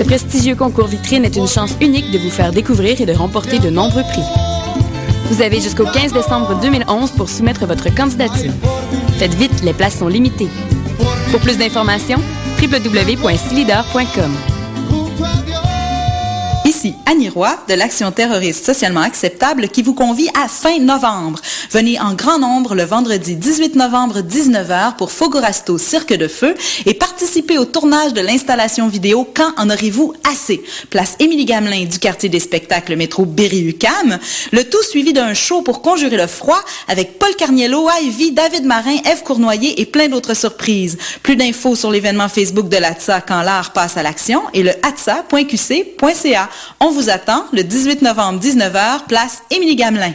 Ce prestigieux concours vitrine est une chance unique de vous faire découvrir et de remporter de nombreux prix. Vous avez jusqu'au 15 décembre 2011 pour soumettre votre candidature. Faites vite, les places sont limitées. Pour plus d'informations, www.stilider.com. Ici Annie Roy de l'Action terroriste socialement acceptable qui vous convie à fin novembre. Venez en grand nombre le vendredi 18 novembre 19h pour Fogorasto Cirque de Feu et participez au tournage de l'installation vidéo Quand en aurez-vous assez? Place Émilie Gamelin du quartier des spectacles métro Berry-UQAM. Le tout suivi d'un show pour conjurer le froid avec Paul Carniello, Ivy, David Marin, Eve Cournoyer et plein d'autres surprises. Plus d'infos sur l'événement Facebook de l'ATSA quand l'art passe à l'action et le atsa.qc.ca. On vous attend le 18 novembre 19h, place Émilie Gamelin.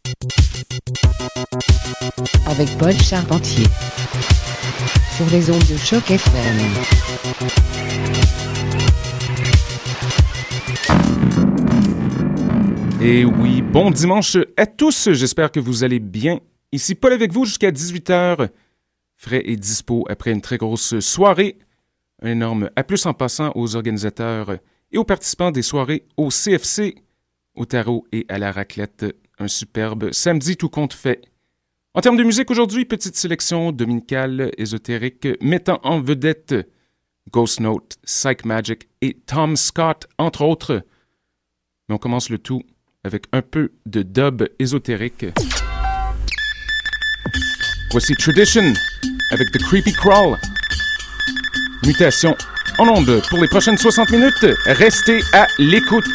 avec Paul Charpentier sur les ondes de choc FM. Et oui, bon dimanche à tous, j'espère que vous allez bien. Ici Paul avec vous jusqu'à 18h, frais et dispo après une très grosse soirée. Un énorme à plus en passant aux organisateurs et aux participants des soirées au CFC, au tarot et à la raclette. Un superbe samedi tout compte fait. En termes de musique aujourd'hui, petite sélection dominicale ésotérique mettant en vedette Ghost Note, Psych Magic et Tom Scott, entre autres. Mais on commence le tout avec un peu de dub ésotérique. Voici Tradition avec The Creepy Crawl. Mutation en onde pour les prochaines 60 minutes. Restez à l'écoute.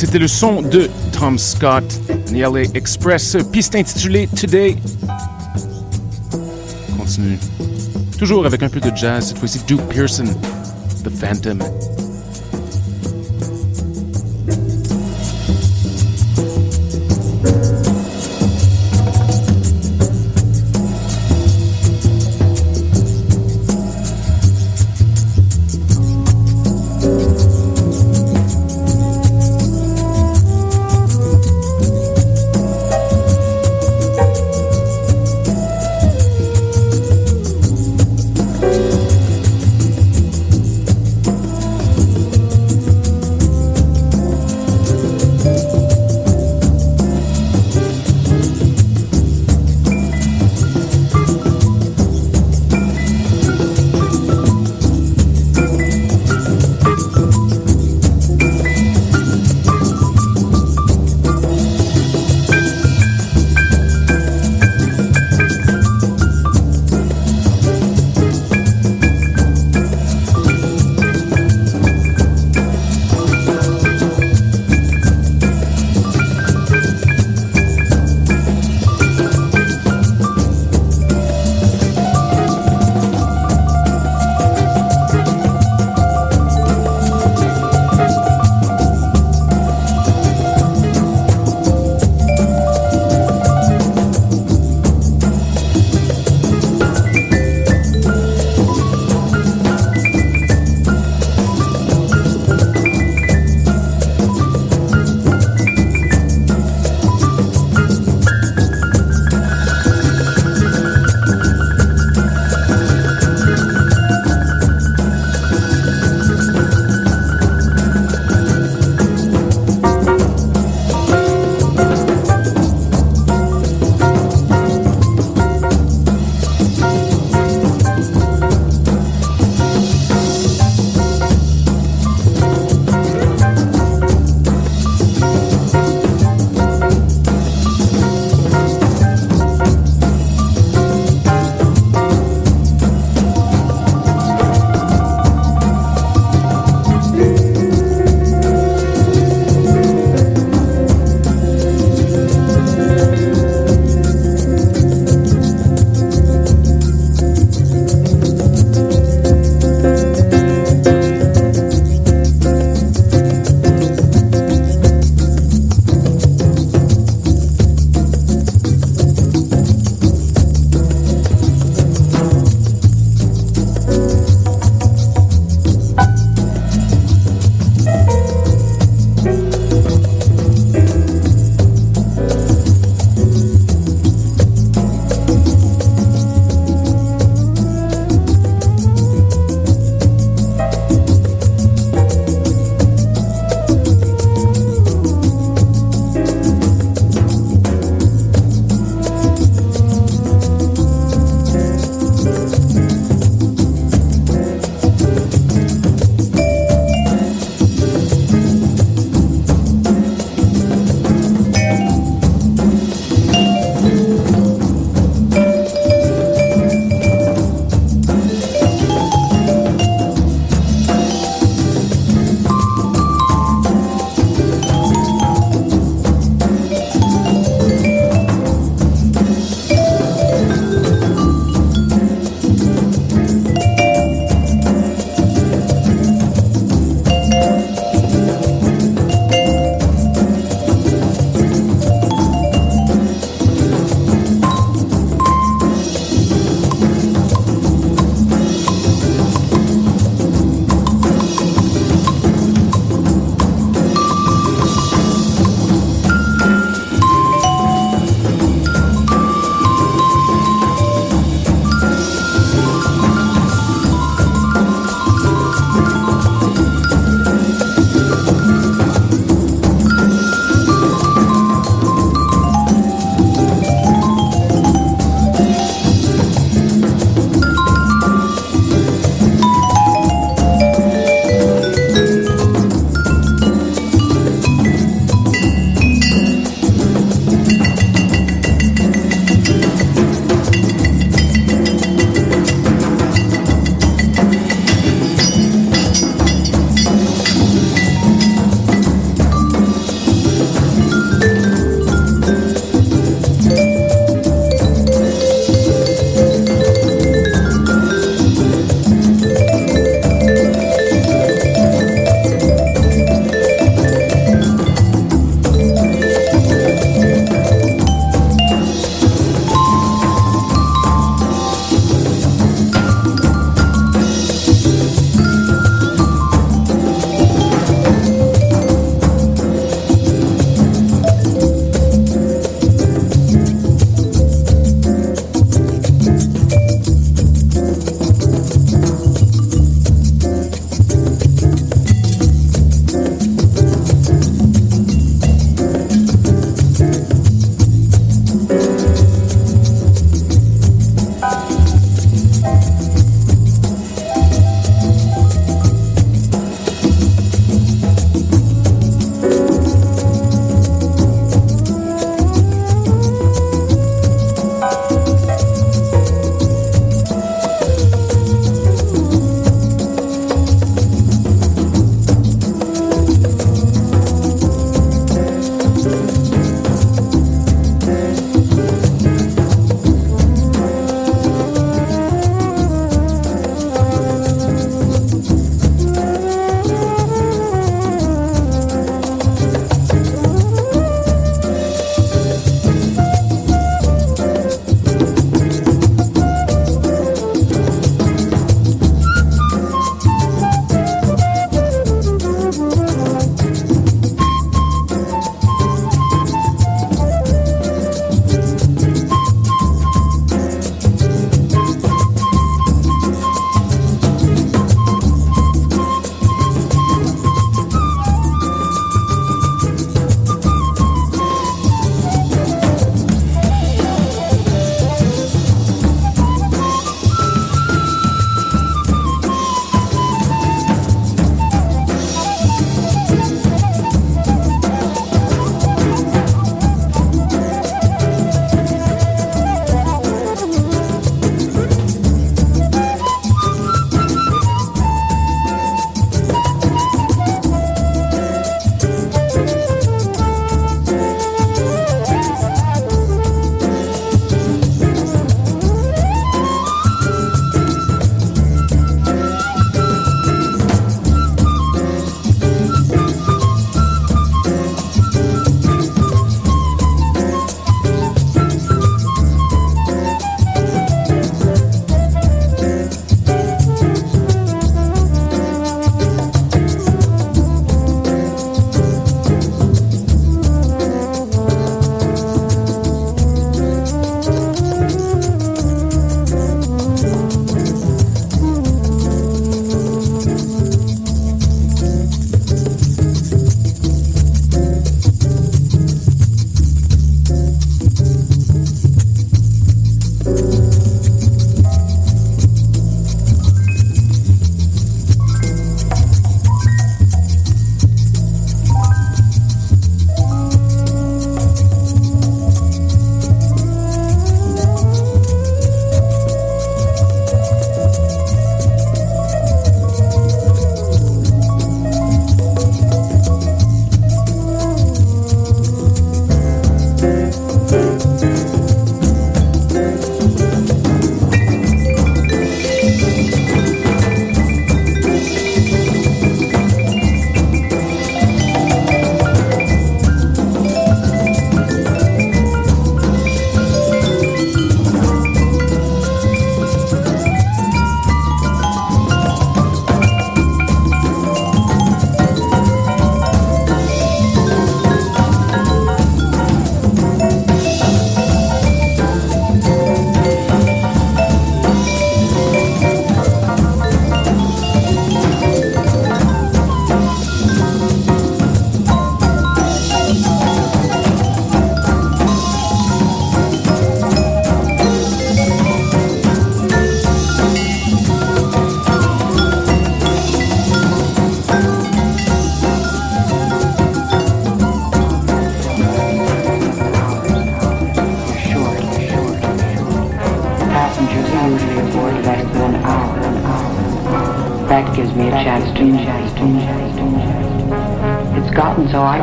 c'était le son de Tom Scott, Niale Express, piste intitulée Today. Continue. Toujours avec un peu de jazz, cette fois-ci Duke Pearson, The Phantom.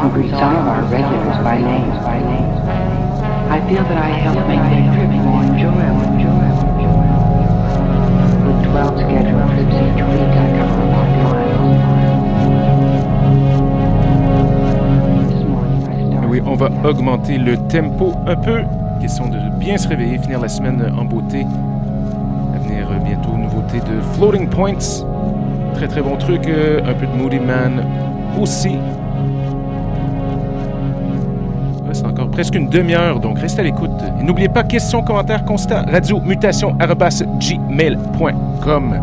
Gotten so I can greet some of our regulars by name. I feel that I help make their trip more enjoyable. With 12 scheduled trips each week, I cover a lot of miles. Oui, on va augmenter le tempo un peu. Question de bien se réveiller, finir la semaine en beauté. À venir euh, bientôt, nouveauté de Floating Points. Très très bon truc. Euh, un peu de Moody Man aussi. Presque une demi-heure, donc restez à l'écoute. Et n'oubliez pas, questions, commentaires, constats, radio, mutation, gmail.com.